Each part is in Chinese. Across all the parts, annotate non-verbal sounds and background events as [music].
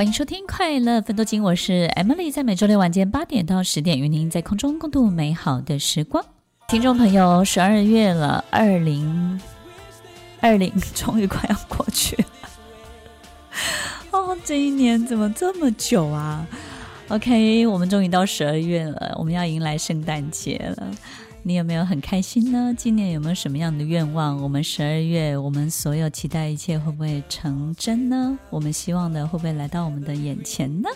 欢迎收听《快乐芬多精》，我是 Emily，在每周六晚间八点到十点，与您在空中共度美好的时光。听众朋友，十二月了，二零二零 [laughs] 终于快要过去了。[laughs] 哦，这一年怎么这么久啊？OK，我们终于到十二月了，我们要迎来圣诞节了。你有没有很开心呢？今年有没有什么样的愿望？我们十二月，我们所有期待一切会不会成真呢？我们希望的会不会来到我们的眼前呢？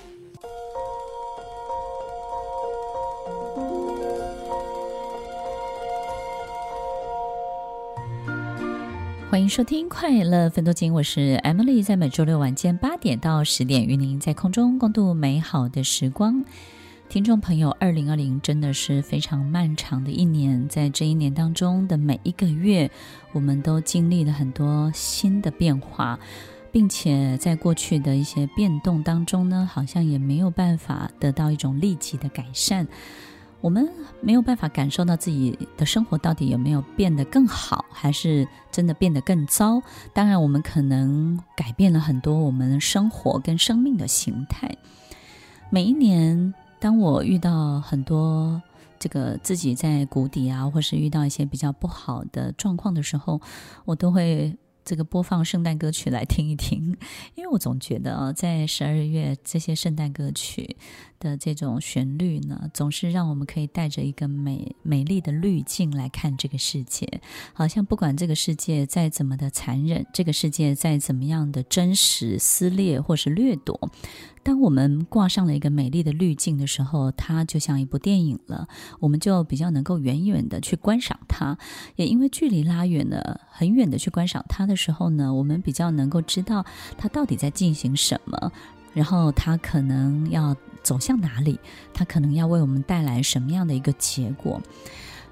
欢迎收听《快乐分多金》，我是 Emily，在每周六晚间八点到十点，与您在空中共度美好的时光。听众朋友，二零二零真的是非常漫长的一年，在这一年当中的每一个月，我们都经历了很多新的变化，并且在过去的一些变动当中呢，好像也没有办法得到一种立即的改善。我们没有办法感受到自己的生活到底有没有变得更好，还是真的变得更糟。当然，我们可能改变了很多我们生活跟生命的形态。每一年。当我遇到很多这个自己在谷底啊，或是遇到一些比较不好的状况的时候，我都会这个播放圣诞歌曲来听一听，因为我总觉得啊，在十二月这些圣诞歌曲的这种旋律呢，总是让我们可以带着一个美美丽的滤镜来看这个世界，好像不管这个世界再怎么的残忍，这个世界再怎么样的真实撕裂或是掠夺。当我们挂上了一个美丽的滤镜的时候，它就像一部电影了，我们就比较能够远远的去观赏它。也因为距离拉远了，很远的去观赏它的时候呢，我们比较能够知道它到底在进行什么，然后它可能要走向哪里，它可能要为我们带来什么样的一个结果。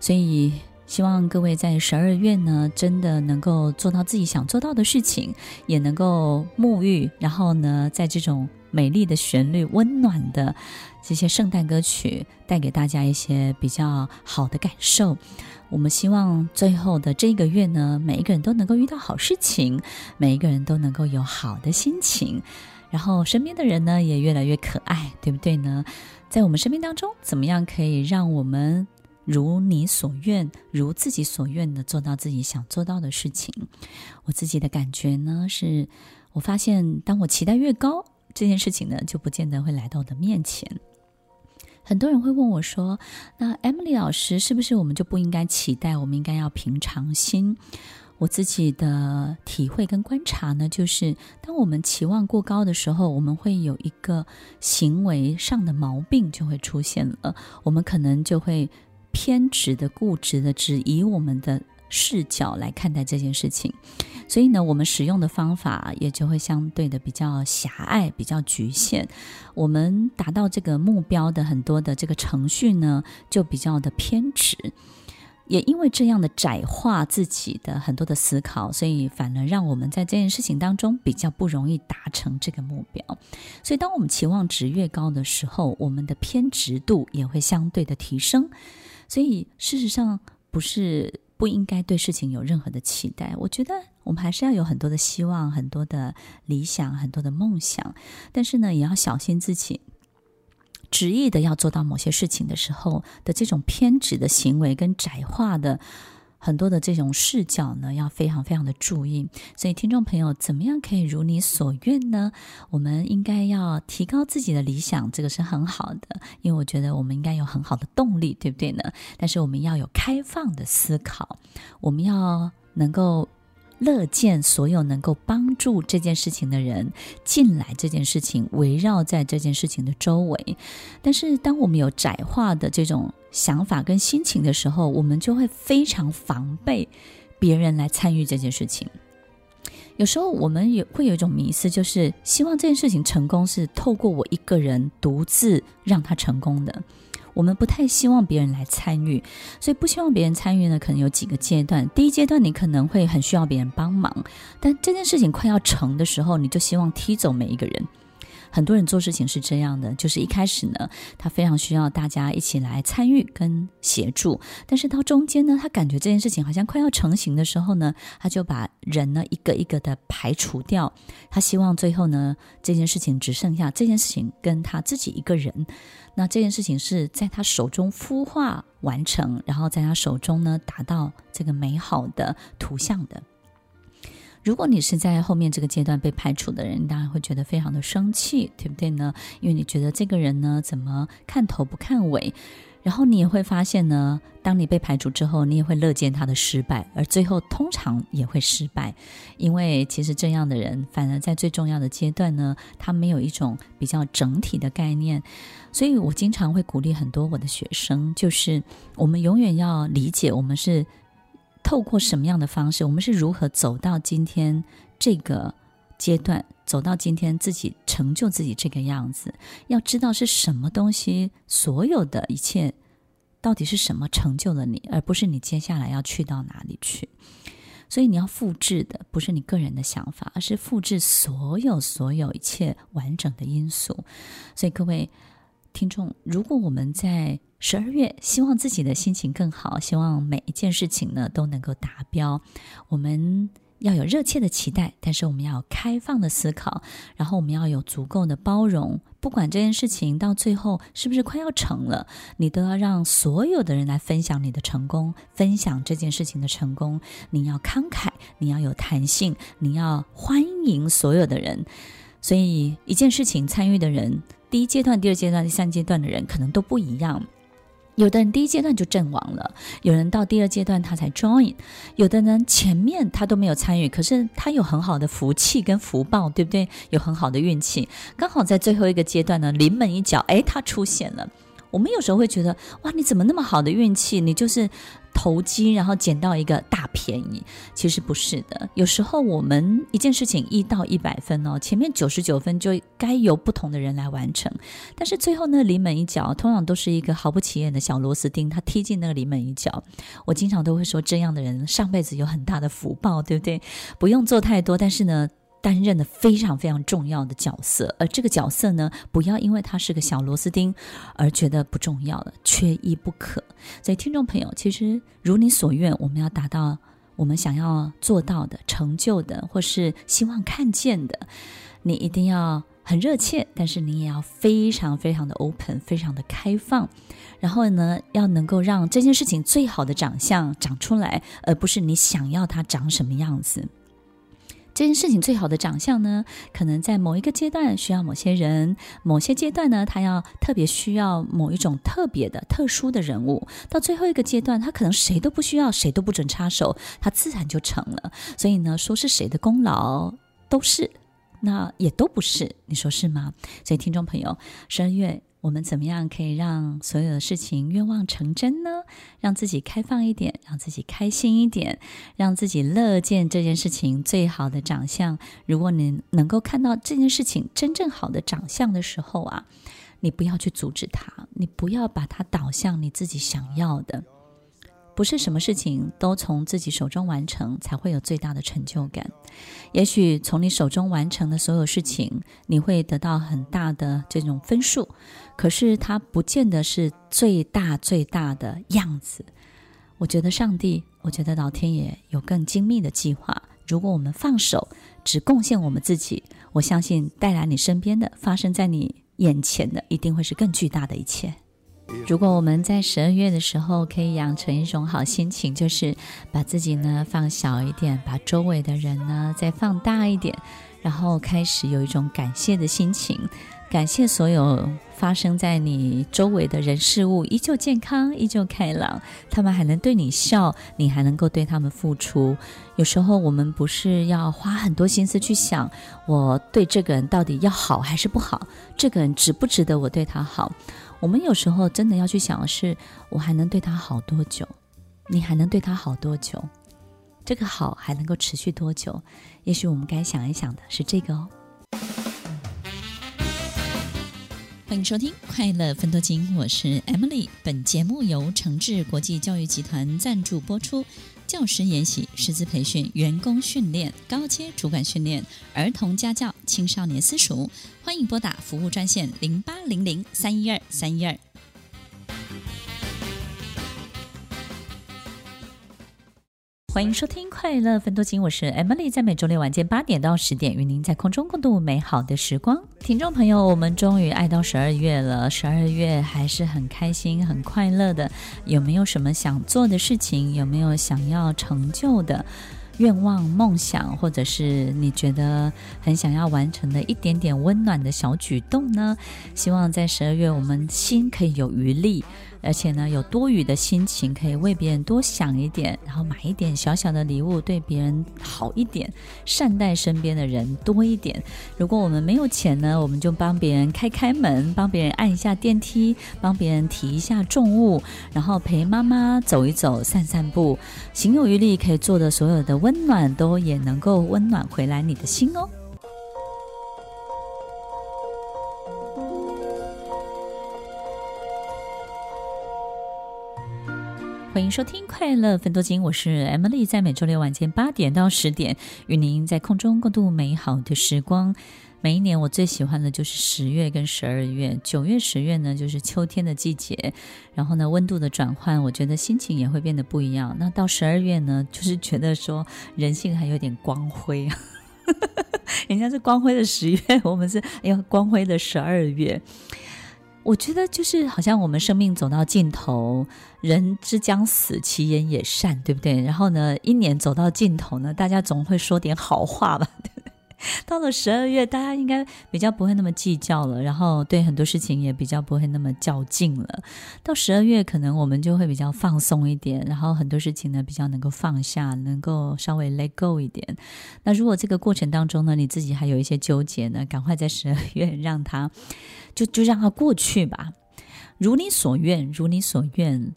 所以，希望各位在十二月呢，真的能够做到自己想做到的事情，也能够沐浴，然后呢，在这种。美丽的旋律，温暖的这些圣诞歌曲，带给大家一些比较好的感受。我们希望最后的这一个月呢，每一个人都能够遇到好事情，每一个人都能够有好的心情，然后身边的人呢也越来越可爱，对不对呢？在我们生命当中，怎么样可以让我们如你所愿，如自己所愿的做到自己想做到的事情？我自己的感觉呢，是我发现，当我期待越高，这件事情呢，就不见得会来到我的面前。很多人会问我说：“那 Emily 老师，是不是我们就不应该期待？我们应该要平常心？”我自己的体会跟观察呢，就是当我们期望过高的时候，我们会有一个行为上的毛病就会出现了。我们可能就会偏执的、固执的，只以我们的视角来看待这件事情。所以呢，我们使用的方法也就会相对的比较狭隘、比较局限。我们达到这个目标的很多的这个程序呢，就比较的偏执。也因为这样的窄化自己的很多的思考，所以反而让我们在这件事情当中比较不容易达成这个目标。所以，当我们期望值越高的时候，我们的偏执度也会相对的提升。所以，事实上不是。不应该对事情有任何的期待。我觉得我们还是要有很多的希望、很多的理想、很多的梦想，但是呢，也要小心自己执意的要做到某些事情的时候的这种偏执的行为跟窄化的。很多的这种视角呢，要非常非常的注意。所以，听众朋友，怎么样可以如你所愿呢？我们应该要提高自己的理想，这个是很好的，因为我觉得我们应该有很好的动力，对不对呢？但是，我们要有开放的思考，我们要能够。乐见所有能够帮助这件事情的人进来，这件事情围绕在这件事情的周围。但是，当我们有窄化的这种想法跟心情的时候，我们就会非常防备别人来参与这件事情。有时候我们也会有一种迷思，就是希望这件事情成功是透过我一个人独自让它成功的。我们不太希望别人来参与，所以不希望别人参与呢，可能有几个阶段。第一阶段，你可能会很需要别人帮忙，但这件事情快要成的时候，你就希望踢走每一个人。很多人做事情是这样的，就是一开始呢，他非常需要大家一起来参与跟协助，但是到中间呢，他感觉这件事情好像快要成型的时候呢，他就把人呢一个一个的排除掉，他希望最后呢，这件事情只剩下这件事情跟他自己一个人，那这件事情是在他手中孵化完成，然后在他手中呢达到这个美好的图像的。如果你是在后面这个阶段被排除的人，你当然会觉得非常的生气，对不对呢？因为你觉得这个人呢，怎么看头不看尾？然后你也会发现呢，当你被排除之后，你也会乐见他的失败，而最后通常也会失败，因为其实这样的人反而在最重要的阶段呢，他没有一种比较整体的概念。所以我经常会鼓励很多我的学生，就是我们永远要理解，我们是。透过什么样的方式，我们是如何走到今天这个阶段，走到今天自己成就自己这个样子？要知道是什么东西，所有的一切到底是什么成就了你，而不是你接下来要去到哪里去。所以你要复制的不是你个人的想法，而是复制所有所有一切完整的因素。所以各位听众，如果我们在十二月，希望自己的心情更好，希望每一件事情呢都能够达标。我们要有热切的期待，但是我们要有开放的思考，然后我们要有足够的包容。不管这件事情到最后是不是快要成了，你都要让所有的人来分享你的成功，分享这件事情的成功。你要慷慨，你要有弹性，你要欢迎所有的人。所以，一件事情参与的人，第一阶段、第二阶段、第三阶段的人可能都不一样。有的人第一阶段就阵亡了，有人到第二阶段他才 join，有的人前面他都没有参与，可是他有很好的福气跟福报，对不对？有很好的运气，刚好在最后一个阶段呢，临门一脚，哎，他出现了。我们有时候会觉得，哇，你怎么那么好的运气？你就是。投机，然后捡到一个大便宜，其实不是的。有时候我们一件事情一到一百分哦，前面九十九分就该由不同的人来完成，但是最后那临门一脚，通常都是一个毫不起眼的小螺丝钉，他踢进那个临门一脚。我经常都会说，这样的人上辈子有很大的福报，对不对？不用做太多，但是呢。担任的非常非常重要的角色，而这个角色呢，不要因为他是个小螺丝钉而觉得不重要了，缺一不可。所以，听众朋友，其实如你所愿，我们要达到我们想要做到的、成就的，或是希望看见的，你一定要很热切，但是你也要非常非常的 open，非常的开放。然后呢，要能够让这件事情最好的长相长出来，而不是你想要它长什么样子。这件事情最好的长相呢，可能在某一个阶段需要某些人，某些阶段呢，他要特别需要某一种特别的、特殊的人物。到最后一个阶段，他可能谁都不需要，谁都不准插手，他自然就成了。所以呢，说是谁的功劳都是，那也都不是，你说是吗？所以听众朋友，十二月。我们怎么样可以让所有的事情愿望成真呢？让自己开放一点，让自己开心一点，让自己乐见这件事情最好的长相。如果你能够看到这件事情真正好的长相的时候啊，你不要去阻止它，你不要把它导向你自己想要的。不是什么事情都从自己手中完成才会有最大的成就感。也许从你手中完成的所有事情，你会得到很大的这种分数，可是它不见得是最大最大的样子。我觉得上帝，我觉得老天爷有更精密的计划。如果我们放手，只贡献我们自己，我相信带来你身边的、发生在你眼前的，一定会是更巨大的一切。如果我们在十二月的时候可以养成一种好心情，就是把自己呢放小一点，把周围的人呢再放大一点，然后开始有一种感谢的心情，感谢所有发生在你周围的人事物依旧健康、依旧开朗，他们还能对你笑，你还能够对他们付出。有时候我们不是要花很多心思去想，我对这个人到底要好还是不好，这个人值不值得我对他好。我们有时候真的要去想的是，我还能对他好多久？你还能对他好多久？这个好还能够持续多久？也许我们该想一想的是这个哦。欢迎收听《快乐分多金》，我是 Emily。本节目由诚志国际教育集团赞助播出。教师研习、师资培训、员工训练、高阶主管训练、儿童家教、青少年私塾，欢迎拨打服务专线零八零零三一二三一二。欢迎收听《快乐分多精》，我是 Emily，在每周六晚间八点到十点，与您在空中共度美好的时光。听众朋友，我们终于爱到十二月了，十二月还是很开心、很快乐的。有没有什么想做的事情？有没有想要成就的愿望、梦想，或者是你觉得很想要完成的一点点温暖的小举动呢？希望在十二月，我们心可以有余力。而且呢，有多余的心情，可以为别人多想一点，然后买一点小小的礼物，对别人好一点，善待身边的人多一点。如果我们没有钱呢，我们就帮别人开开门，帮别人按一下电梯，帮别人提一下重物，然后陪妈妈走一走、散散步，行有余力可以做的所有的温暖，都也能够温暖回来你的心哦。欢迎收听《快乐分多金》，我是 Emily，在每周六晚间八点到十点，与您在空中共度美好的时光。每一年我最喜欢的就是十月跟十二月，九月、十月呢就是秋天的季节，然后呢温度的转换，我觉得心情也会变得不一样。那到十二月呢，就是觉得说人性还有点光辉，[laughs] 人家是光辉的十月，我们是哎呦光辉的十二月。我觉得就是好像我们生命走到尽头，人之将死，其言也善，对不对？然后呢，一年走到尽头呢，大家总会说点好话吧，[laughs] 到了十二月，大家应该比较不会那么计较了，然后对很多事情也比较不会那么较劲了。到十二月，可能我们就会比较放松一点，然后很多事情呢比较能够放下，能够稍微 let go 一点。那如果这个过程当中呢，你自己还有一些纠结呢，赶快在十二月让它就就让它过去吧，如你所愿，如你所愿，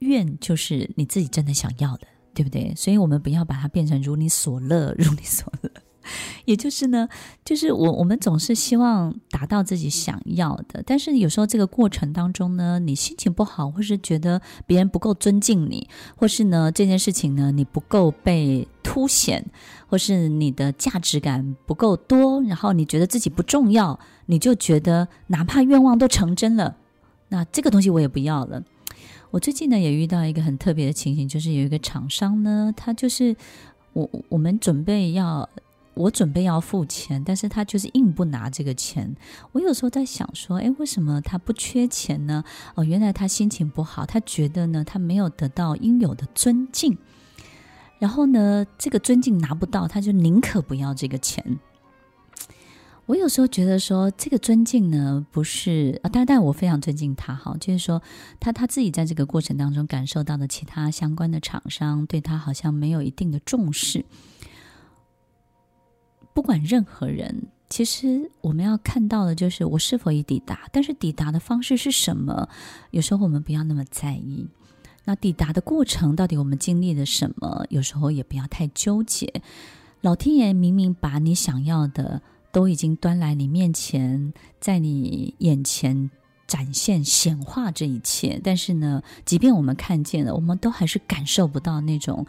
愿就是你自己真的想要的，对不对？所以我们不要把它变成如你所乐，[laughs] 如你所。也就是呢，就是我我们总是希望达到自己想要的，但是有时候这个过程当中呢，你心情不好，或是觉得别人不够尊敬你，或是呢这件事情呢你不够被凸显，或是你的价值感不够多，然后你觉得自己不重要，你就觉得哪怕愿望都成真了，那这个东西我也不要了。我最近呢也遇到一个很特别的情形，就是有一个厂商呢，他就是我我们准备要。我准备要付钱，但是他就是硬不拿这个钱。我有时候在想说，诶，为什么他不缺钱呢？哦，原来他心情不好，他觉得呢，他没有得到应有的尊敬。然后呢，这个尊敬拿不到，他就宁可不要这个钱。我有时候觉得说，这个尊敬呢，不是啊，当然我非常尊敬他，哈，就是说他他自己在这个过程当中感受到的其他相关的厂商对他好像没有一定的重视。不管任何人，其实我们要看到的就是我是否已抵达，但是抵达的方式是什么？有时候我们不要那么在意。那抵达的过程到底我们经历了什么？有时候也不要太纠结。老天爷明明把你想要的都已经端来你面前，在你眼前。展现显化这一切，但是呢，即便我们看见了，我们都还是感受不到那种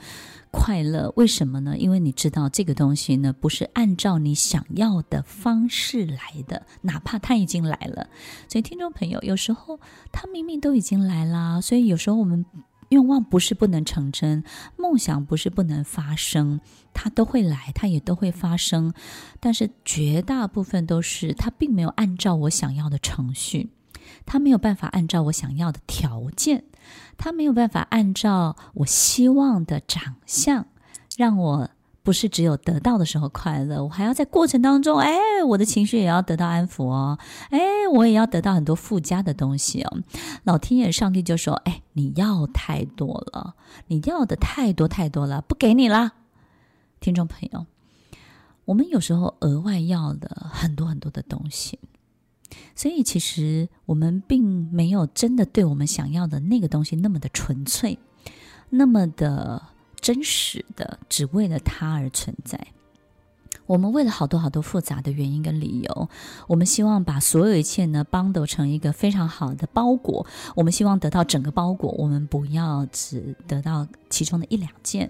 快乐。为什么呢？因为你知道这个东西呢，不是按照你想要的方式来的，哪怕它已经来了。所以，听众朋友，有时候它明明都已经来了，所以有时候我们愿望不是不能成真，梦想不是不能发生，它都会来，它也都会发生。但是绝大部分都是它并没有按照我想要的程序。他没有办法按照我想要的条件，他没有办法按照我希望的长相，让我不是只有得到的时候快乐，我还要在过程当中，哎，我的情绪也要得到安抚哦，哎，我也要得到很多附加的东西哦。老天爷、上帝就说：“哎，你要太多了，你要的太多太多了，不给你啦。”听众朋友，我们有时候额外要的很多很多的东西。所以，其实我们并没有真的对我们想要的那个东西那么的纯粹，那么的真实的，只为了它而存在。我们为了好多好多复杂的原因跟理由，我们希望把所有一切呢绑得成一个非常好的包裹。我们希望得到整个包裹，我们不要只得到其中的一两件。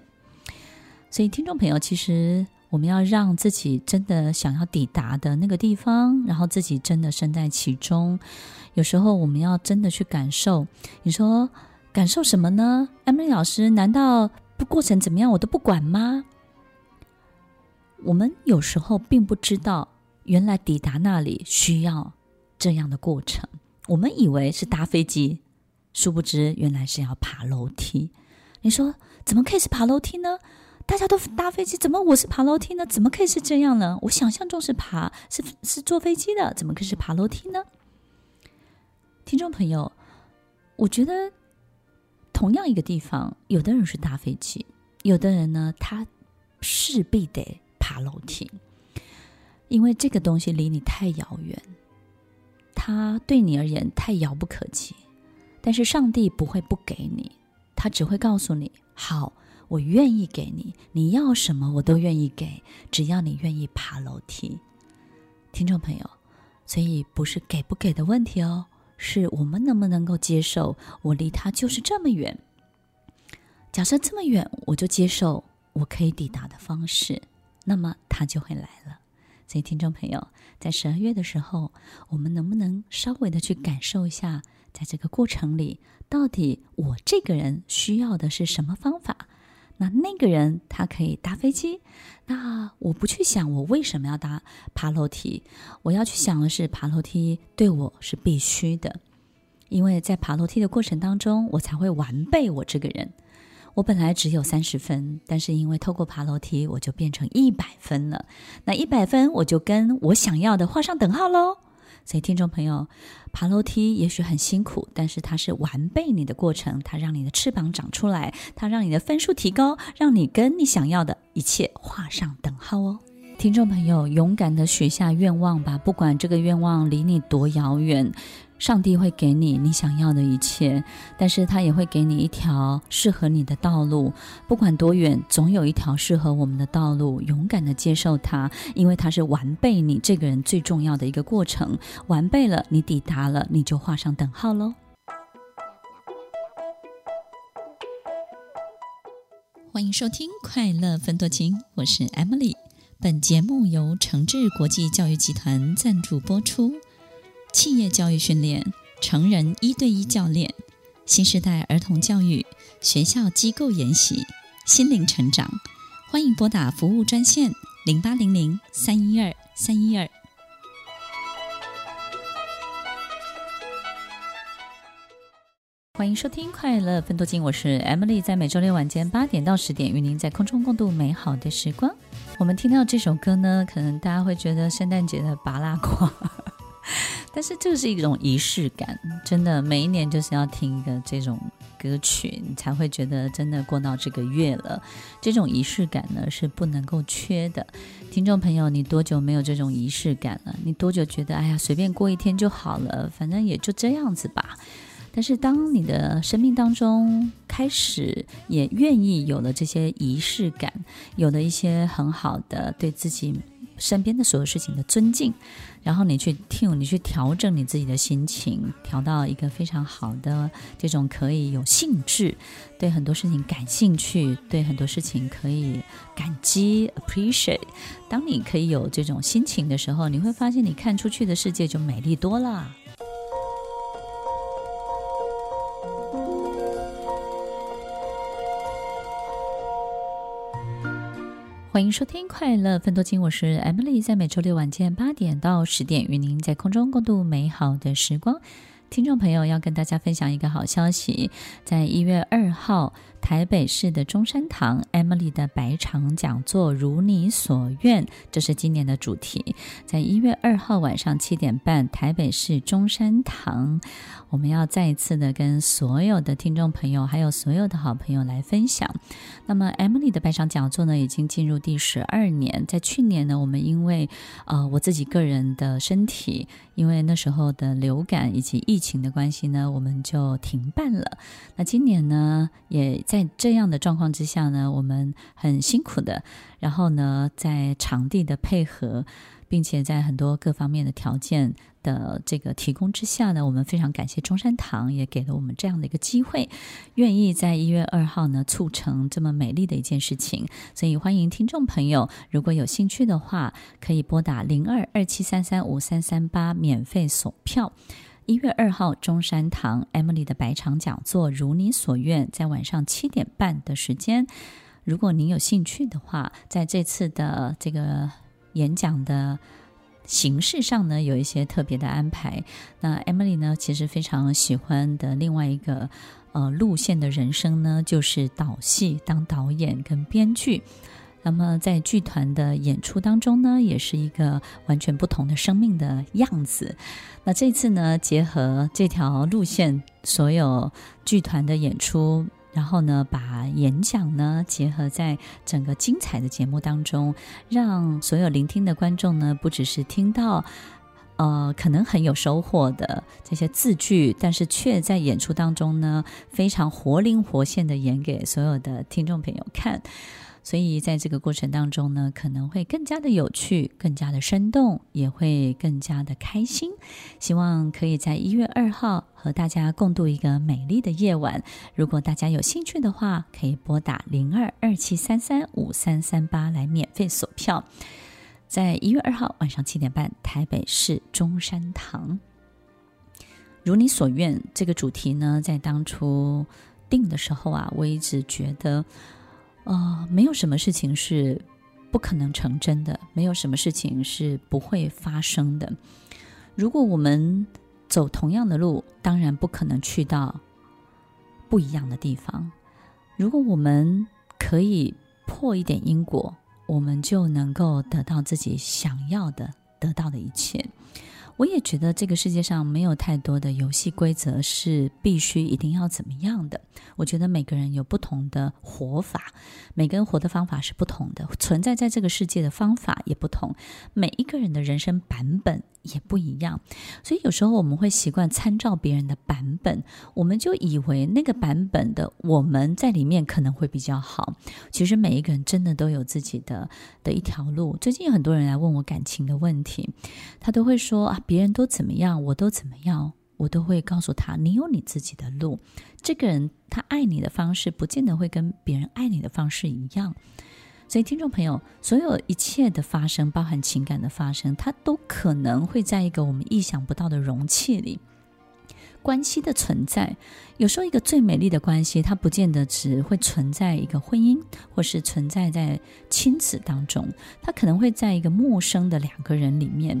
所以，听众朋友，其实我们要让自己真的想要抵达的那个地方，然后自己真的身在其中。有时候，我们要真的去感受。你说感受什么呢？Emily 老师，难道不过程怎么样我都不管吗？我们有时候并不知道，原来抵达那里需要这样的过程。我们以为是搭飞机，殊不知原来是要爬楼梯。你说怎么可以是爬楼梯呢？大家都搭飞机，怎么我是爬楼梯呢？怎么可以是这样呢？我想象中是爬，是是坐飞机的，怎么可以是爬楼梯呢？听众朋友，我觉得同样一个地方，有的人是搭飞机，有的人呢，他势必得。爬楼梯，因为这个东西离你太遥远，它对你而言太遥不可及。但是上帝不会不给你，他只会告诉你：好，我愿意给你，你要什么我都愿意给，只要你愿意爬楼梯。听众朋友，所以不是给不给的问题哦，是我们能不能够接受，我离他就是这么远。假设这么远，我就接受我可以抵达的方式。那么他就会来了，所以听众朋友，在十二月的时候，我们能不能稍微的去感受一下，在这个过程里，到底我这个人需要的是什么方法？那那个人他可以搭飞机，那我不去想我为什么要搭爬楼梯，我要去想的是爬楼梯对我是必须的，因为在爬楼梯的过程当中，我才会完备我这个人。我本来只有三十分，但是因为透过爬楼梯，我就变成一百分了。那一百分，我就跟我想要的画上等号喽。所以，听众朋友，爬楼梯也许很辛苦，但是它是完备你的过程，它让你的翅膀长出来，它让你的分数提高，让你跟你想要的一切画上等号哦。听众朋友，勇敢的许下愿望吧，不管这个愿望离你多遥远。上帝会给你你想要的一切，但是他也会给你一条适合你的道路。不管多远，总有一条适合我们的道路。勇敢的接受它，因为它是完备你这个人最重要的一个过程。完备了，你抵达了，你就画上等号喽。欢迎收听《快乐分多情》，我是 Emily。本节目由诚志国际教育集团赞助播出。企业教育训练、成人一对一教练、新时代儿童教育、学校机构研习、心灵成长，欢迎拨打服务专线零八零零三一二三一二。欢迎收听《快乐分多金》，我是 Emily，在每周六晚间八点到十点，与您在空中共度美好的时光。我们听到这首歌呢，可能大家会觉得圣诞节的芭乐瓜。但是这个是一种仪式感，真的，每一年就是要听一个这种歌曲，你才会觉得真的过到这个月了。这种仪式感呢是不能够缺的。听众朋友，你多久没有这种仪式感了？你多久觉得哎呀，随便过一天就好了，反正也就这样子吧。但是当你的生命当中开始也愿意有了这些仪式感，有了一些很好的对自己。身边的所有事情的尊敬，然后你去听，你去调整你自己的心情，调到一个非常好的这种可以有兴致，对很多事情感兴趣，对很多事情可以感激 appreciate。当你可以有这种心情的时候，你会发现你看出去的世界就美丽多了。欢迎收听《快乐分多金》，我是 Emily，在每周六晚间八点到十点，与您在空中共度美好的时光。听众朋友要跟大家分享一个好消息，在一月二号，台北市的中山堂 Emily 的白场讲座，如你所愿，这是今年的主题。在一月二号晚上七点半，台北市中山堂，我们要再一次的跟所有的听众朋友，还有所有的好朋友来分享。那么 Emily 的白场讲座呢，已经进入第十二年。在去年呢，我们因为呃我自己个人的身体，因为那时候的流感以及疫情的关系呢，我们就停办了。那今年呢，也在这样的状况之下呢，我们很辛苦的，然后呢，在场地的配合，并且在很多各方面的条件的这个提供之下呢，我们非常感谢中山堂也给了我们这样的一个机会，愿意在一月二号呢促成这么美丽的一件事情。所以欢迎听众朋友，如果有兴趣的话，可以拨打零二二七三三五三三八免费索票。一月二号中山堂 Emily 的百场讲座，如你所愿，在晚上七点半的时间。如果您有兴趣的话，在这次的这个演讲的。形式上呢，有一些特别的安排。那 Emily 呢，其实非常喜欢的另外一个呃路线的人生呢，就是导戏，当导演跟编剧。那么在剧团的演出当中呢，也是一个完全不同的生命的样子。那这次呢，结合这条路线，所有剧团的演出。然后呢，把演讲呢结合在整个精彩的节目当中，让所有聆听的观众呢，不只是听到，呃，可能很有收获的这些字句，但是却在演出当中呢，非常活灵活现的演给所有的听众朋友看。所以在这个过程当中呢，可能会更加的有趣，更加的生动，也会更加的开心。希望可以在一月二号和大家共度一个美丽的夜晚。如果大家有兴趣的话，可以拨打零二二七三三五三三八来免费索票。在一月二号晚上七点半，台北市中山堂。如你所愿，这个主题呢，在当初定的时候啊，我一直觉得。呃，没有什么事情是不可能成真的，没有什么事情是不会发生的。如果我们走同样的路，当然不可能去到不一样的地方。如果我们可以破一点因果，我们就能够得到自己想要的，得到的一切。我也觉得这个世界上没有太多的游戏规则是必须一定要怎么样的。我觉得每个人有不同的活法，每个人活的方法是不同的，存在在这个世界的方法也不同，每一个人的人生版本也不一样。所以有时候我们会习惯参照别人的版本，我们就以为那个版本的我们在里面可能会比较好。其实每一个人真的都有自己的的一条路。最近有很多人来问我感情的问题，他都会说啊。别人都怎么样，我都怎么样，我都会告诉他，你有你自己的路。这个人他爱你的方式，不见得会跟别人爱你的方式一样。所以，听众朋友，所有一切的发生，包含情感的发生，它都可能会在一个我们意想不到的容器里。关系的存在，有时候一个最美丽的关系，它不见得只会存在一个婚姻，或是存在在亲子当中，它可能会在一个陌生的两个人里面。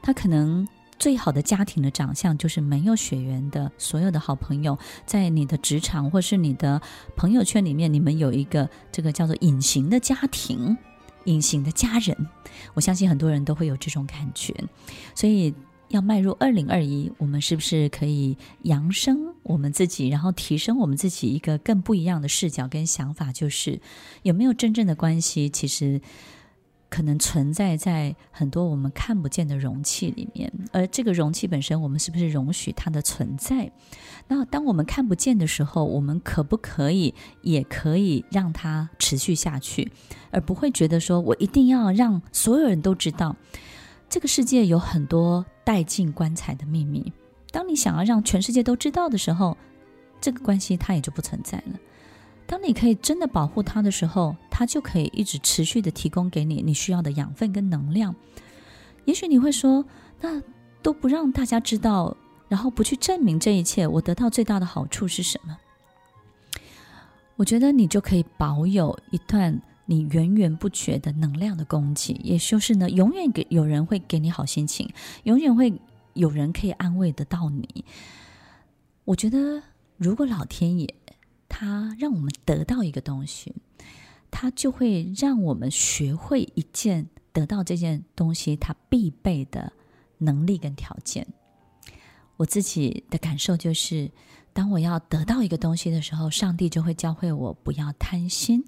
它可能最好的家庭的长相就是没有血缘的所有的好朋友，在你的职场或是你的朋友圈里面，你们有一个这个叫做隐形的家庭、隐形的家人。我相信很多人都会有这种感觉。所以要迈入二零二一，我们是不是可以扬升我们自己，然后提升我们自己一个更不一样的视角跟想法？就是有没有真正的关系？其实。可能存在在很多我们看不见的容器里面，而这个容器本身，我们是不是容许它的存在？那当我们看不见的时候，我们可不可以也可以让它持续下去，而不会觉得说我一定要让所有人都知道，这个世界有很多带进棺材的秘密。当你想要让全世界都知道的时候，这个关系它也就不存在了。当你可以真的保护它的时候，它就可以一直持续的提供给你你需要的养分跟能量。也许你会说，那都不让大家知道，然后不去证明这一切，我得到最大的好处是什么？我觉得你就可以保有一段你源源不绝的能量的供给，也就是呢，永远给有人会给你好心情，永远会有人可以安慰得到你。我觉得，如果老天爷。它让我们得到一个东西，它就会让我们学会一件得到这件东西它必备的能力跟条件。我自己的感受就是，当我要得到一个东西的时候，上帝就会教会我不要贪心。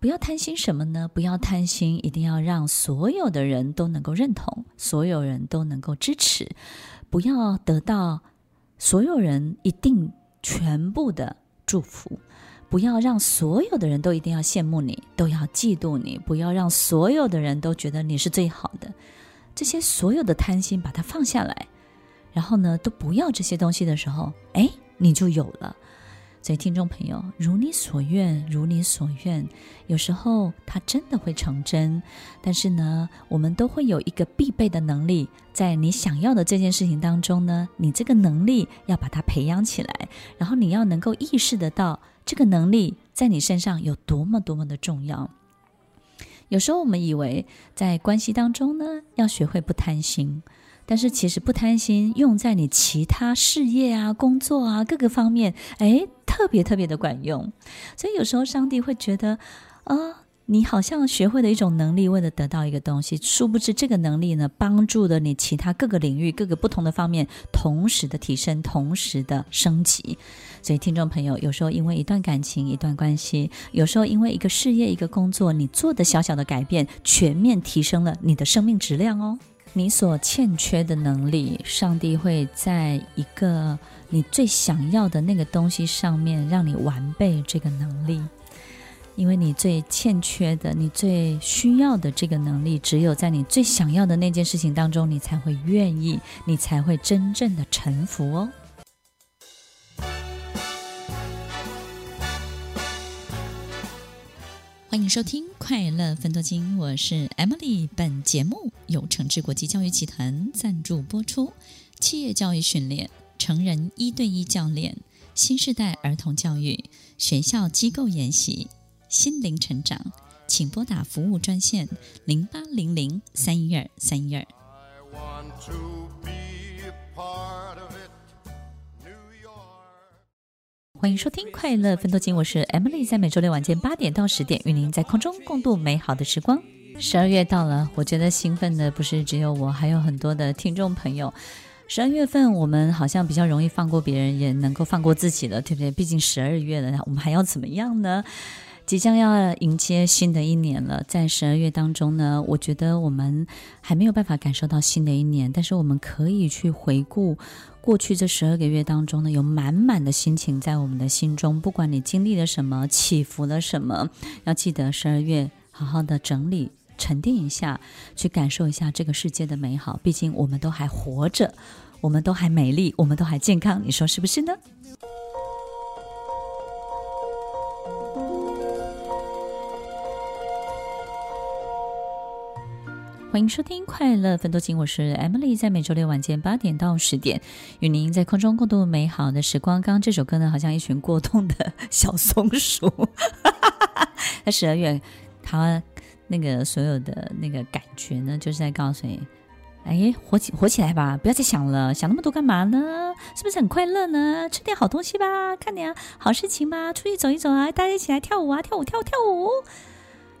不要贪心什么呢？不要贪心，一定要让所有的人都能够认同，所有人都能够支持。不要得到所有人一定全部的祝福，不要让所有的人都一定要羡慕你，都要嫉妒你，不要让所有的人都觉得你是最好的。这些所有的贪心，把它放下来，然后呢，都不要这些东西的时候，哎，你就有了。所以，听众朋友，如你所愿，如你所愿，有时候它真的会成真。但是呢，我们都会有一个必备的能力，在你想要的这件事情当中呢，你这个能力要把它培养起来，然后你要能够意识得到这个能力在你身上有多么多么的重要。有时候我们以为在关系当中呢，要学会不贪心。但是其实不贪心，用在你其他事业啊、工作啊各个方面，哎，特别特别的管用。所以有时候上帝会觉得，啊，你好像学会了一种能力，为了得到一个东西，殊不知这个能力呢，帮助了你其他各个领域、各个不同的方面，同时的提升，同时的升级。所以听众朋友，有时候因为一段感情、一段关系，有时候因为一个事业、一个工作，你做的小小的改变，全面提升了你的生命质量哦。你所欠缺的能力，上帝会在一个你最想要的那个东西上面，让你完备这个能力。因为你最欠缺的、你最需要的这个能力，只有在你最想要的那件事情当中，你才会愿意，你才会真正的臣服哦。欢迎收听《快乐分多金》，我是 Emily。本节目由诚志国际教育集团赞助播出。企业教育训练、成人一对一教练、新时代儿童教育、学校机构研习、心灵成长，请拨打服务专线零八零零三一二三一二。欢迎收听《快乐奋斗金》，我是 Emily，在每周六晚间八点到十点，与您在空中共度美好的时光。十二月到了，我觉得兴奋的不是只有我，还有很多的听众朋友。十二月份，我们好像比较容易放过别人，也能够放过自己了，对不对？毕竟十二月了，我们还要怎么样呢？即将要迎接新的一年了，在十二月当中呢，我觉得我们还没有办法感受到新的一年，但是我们可以去回顾过去这十二个月当中呢，有满满的心情在我们的心中。不管你经历了什么，起伏了什么，要记得十二月好好的整理、沉淀一下，去感受一下这个世界的美好。毕竟我们都还活着，我们都还美丽，我们都还健康，你说是不是呢？欢迎收听《快乐分多金》，我是 Emily，在每周六晚间八点到十点，与您在空中共度美好的时光。刚刚这首歌呢，好像一群过冬的小松鼠。[laughs] 在十二月，他那个所有的那个感觉呢，就是在告诉你：哎，活起活起来吧，不要再想了，想那么多干嘛呢？是不是很快乐呢？吃点好东西吧，看点好事情吧，出去走一走啊，大家一起来跳舞啊，跳舞跳舞跳舞，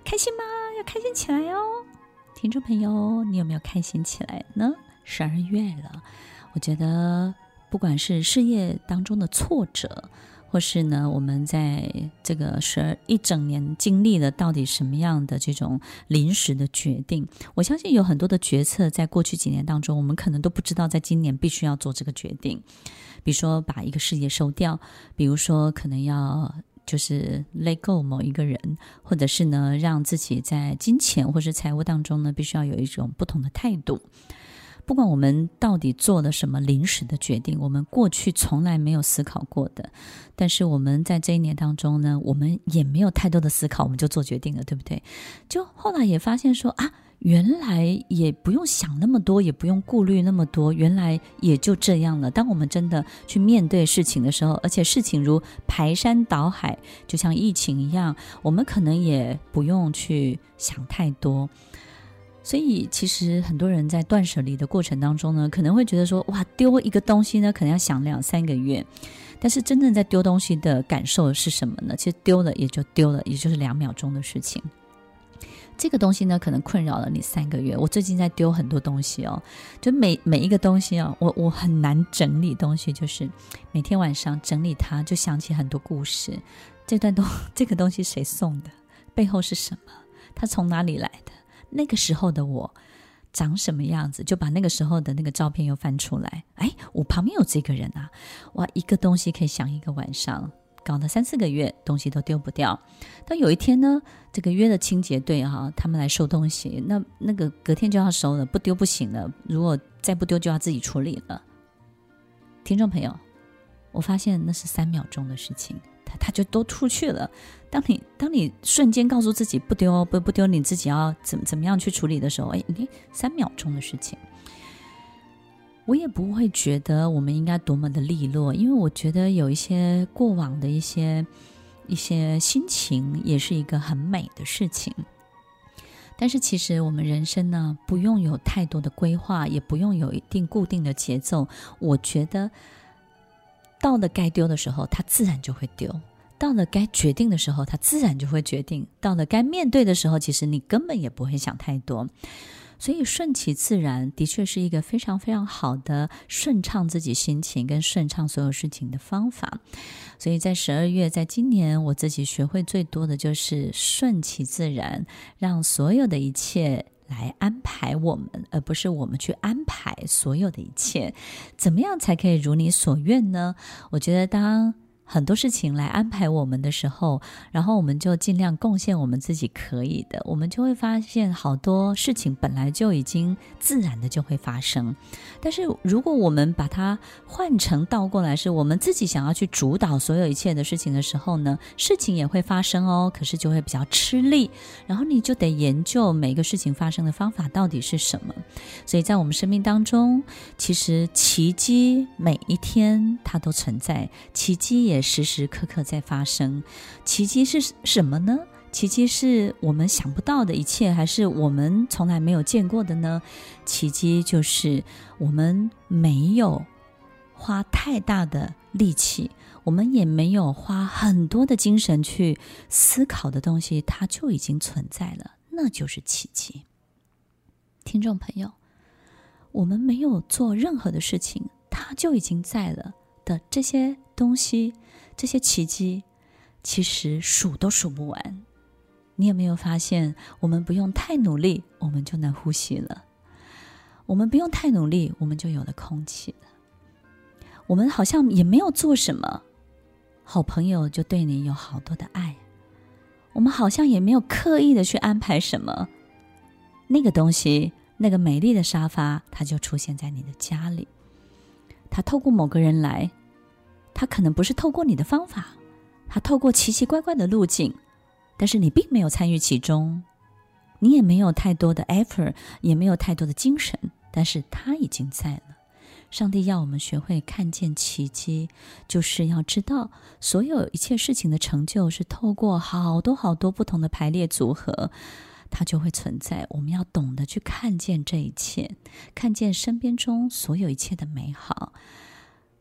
开心吗？要开心起来哦！听众朋友，你有没有开心起来呢？十二月了，我觉得不管是事业当中的挫折，或是呢，我们在这个十二一整年经历了到底什么样的这种临时的决定，我相信有很多的决策在过去几年当中，我们可能都不知道，在今年必须要做这个决定。比如说把一个事业收掉，比如说可能要。就是 let go 某一个人，或者是呢，让自己在金钱或是财务当中呢，必须要有一种不同的态度。不管我们到底做了什么临时的决定，我们过去从来没有思考过的，但是我们在这一年当中呢，我们也没有太多的思考，我们就做决定了，对不对？就后来也发现说啊。原来也不用想那么多，也不用顾虑那么多，原来也就这样了。当我们真的去面对事情的时候，而且事情如排山倒海，就像疫情一样，我们可能也不用去想太多。所以，其实很多人在断舍离的过程当中呢，可能会觉得说，哇，丢一个东西呢，可能要想两三个月。但是，真正在丢东西的感受是什么呢？其实丢了也就丢了，也就是两秒钟的事情。这个东西呢，可能困扰了你三个月。我最近在丢很多东西哦，就每每一个东西哦，我我很难整理东西，就是每天晚上整理它，就想起很多故事。这段东 [laughs] 这个东西谁送的？背后是什么？它从哪里来的？那个时候的我，长什么样子，就把那个时候的那个照片又翻出来。哎，我旁边有这个人啊！哇，一个东西可以想一个晚上，搞了三四个月，东西都丢不掉。但有一天呢，这个约的清洁队哈，他们来收东西，那那个隔天就要收了，不丢不行了。如果再不丢，就要自己处理了。听众朋友，我发现那是三秒钟的事情。他他就都出去了。当你当你瞬间告诉自己不丢不不丢，你自己要怎怎么样去处理的时候，哎，你三秒钟的事情，我也不会觉得我们应该多么的利落，因为我觉得有一些过往的一些一些心情，也是一个很美的事情。但是其实我们人生呢，不用有太多的规划，也不用有一定固定的节奏。我觉得。到了该丢的时候，它自然就会丢；到了该决定的时候，它自然就会决定；到了该面对的时候，其实你根本也不会想太多。所以顺其自然的确是一个非常非常好的顺畅自己心情跟顺畅所有事情的方法。所以在十二月，在今年，我自己学会最多的就是顺其自然，让所有的一切。来安排我们，而不是我们去安排所有的一切。怎么样才可以如你所愿呢？我觉得当。很多事情来安排我们的时候，然后我们就尽量贡献我们自己可以的，我们就会发现好多事情本来就已经自然的就会发生。但是如果我们把它换成倒过来，是我们自己想要去主导所有一切的事情的时候呢，事情也会发生哦，可是就会比较吃力。然后你就得研究每一个事情发生的方法到底是什么。所以在我们生命当中，其实奇迹每一天它都存在，奇迹也。时时刻刻在发生，奇迹是什么呢？奇迹是我们想不到的一切，还是我们从来没有见过的呢？奇迹就是我们没有花太大的力气，我们也没有花很多的精神去思考的东西，它就已经存在了，那就是奇迹。听众朋友，我们没有做任何的事情，它就已经在了的这些东西。这些奇迹其实数都数不完。你有没有发现，我们不用太努力，我们就能呼吸了；我们不用太努力，我们就有了空气了；我们好像也没有做什么，好朋友就对你有好多的爱；我们好像也没有刻意的去安排什么，那个东西，那个美丽的沙发，它就出现在你的家里。他透过某个人来。他可能不是透过你的方法，他透过奇奇怪怪的路径，但是你并没有参与其中，你也没有太多的 effort，也没有太多的精神，但是他已经在了。上帝要我们学会看见奇迹，就是要知道所有一切事情的成就是透过好多好多不同的排列组合，它就会存在。我们要懂得去看见这一切，看见身边中所有一切的美好。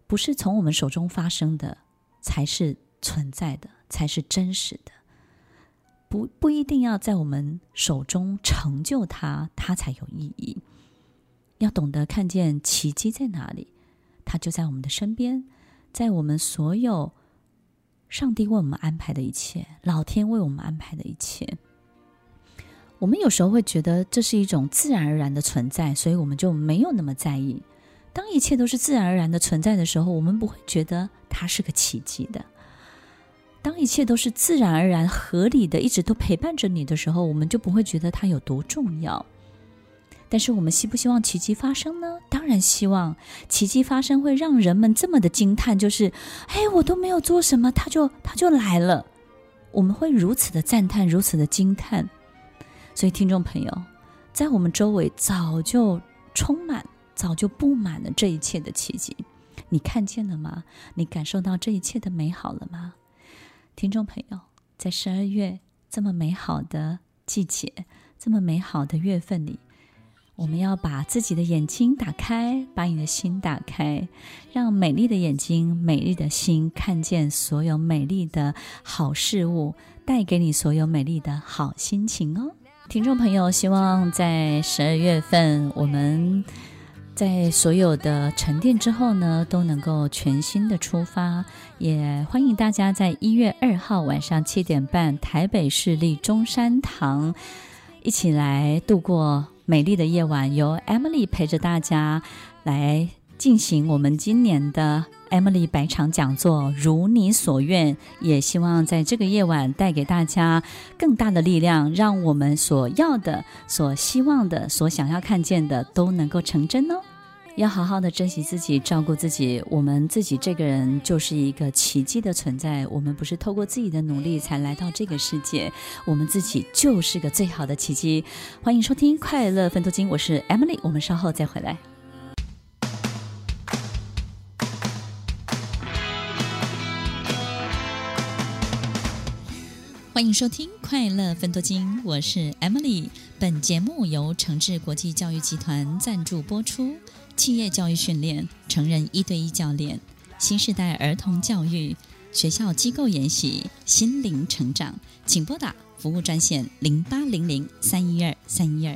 不是从我们手中发生的才是存在的，才是真实的。不不一定要在我们手中成就它，它才有意义。要懂得看见奇迹在哪里，它就在我们的身边，在我们所有上帝为我们安排的一切，老天为我们安排的一切。我们有时候会觉得这是一种自然而然的存在，所以我们就没有那么在意。当一切都是自然而然的存在的时候，我们不会觉得它是个奇迹的。当一切都是自然而然、合理的，一直都陪伴着你的时候，我们就不会觉得它有多重要。但是，我们希不希望奇迹发生呢？当然希望奇迹发生，会让人们这么的惊叹，就是，哎，我都没有做什么，它就它就来了。我们会如此的赞叹，如此的惊叹。所以，听众朋友，在我们周围早就充满。早就布满了这一切的奇迹，你看见了吗？你感受到这一切的美好了吗？听众朋友，在十二月这么美好的季节，这么美好的月份里，我们要把自己的眼睛打开，把你的心打开，让美丽的眼睛、美丽的心看见所有美丽的好事物，带给你所有美丽的好心情哦。听众朋友，希望在十二月份我们。在所有的沉淀之后呢，都能够全新的出发。也欢迎大家在一月二号晚上七点半，台北市立中山堂，一起来度过美丽的夜晚，由 Emily 陪着大家来进行我们今年的 Emily 百场讲座，如你所愿。也希望在这个夜晚带给大家更大的力量，让我们所要的、所希望的、所想要看见的都能够成真哦。要好好的珍惜自己，照顾自己。我们自己这个人就是一个奇迹的存在。我们不是透过自己的努力才来到这个世界，我们自己就是个最好的奇迹。欢迎收听《快乐分多金》，我是 Emily，我们稍后再回来。欢迎收听《快乐分多金》，我是 Emily。本节目由诚志国际教育集团赞助播出。企业教育训练、成人一对一教练、新时代儿童教育、学校机构研习、心灵成长，请拨打服务专线零八零零三一二三一二。